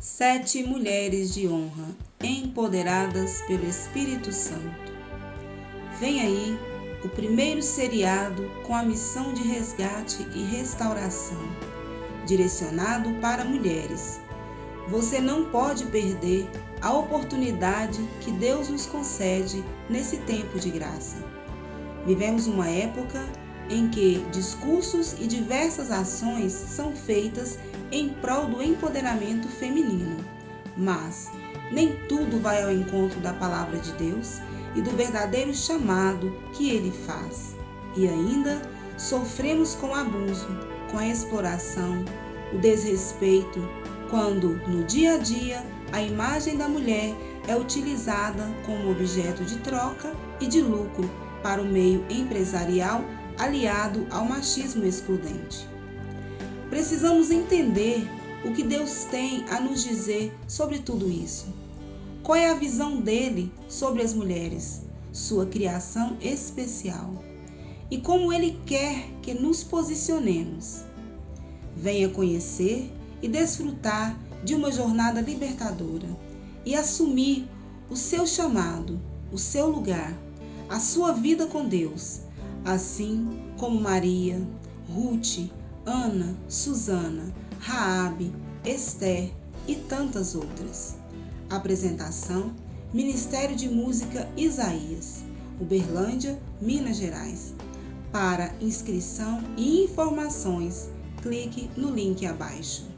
Sete mulheres de honra, empoderadas pelo Espírito Santo. Vem aí o primeiro seriado com a missão de resgate e restauração, direcionado para mulheres. Você não pode perder a oportunidade que Deus nos concede nesse tempo de graça. Vivemos uma época em que discursos e diversas ações são feitas em prol do empoderamento feminino, mas nem tudo vai ao encontro da palavra de Deus e do verdadeiro chamado que ele faz. E ainda sofremos com o abuso, com a exploração, o desrespeito, quando no dia a dia a imagem da mulher é utilizada como objeto de troca e de lucro para o meio empresarial aliado ao machismo excludente. Precisamos entender o que Deus tem a nos dizer sobre tudo isso. Qual é a visão dele sobre as mulheres, sua criação especial, e como ele quer que nos posicionemos. Venha conhecer e desfrutar de uma jornada libertadora e assumir o seu chamado, o seu lugar, a sua vida com Deus assim como Maria, Ruth, Ana, Susana, Raabe, Esther e tantas outras. Apresentação: Ministério de Música Isaías, Uberlândia, Minas Gerais. Para inscrição e informações, clique no link abaixo.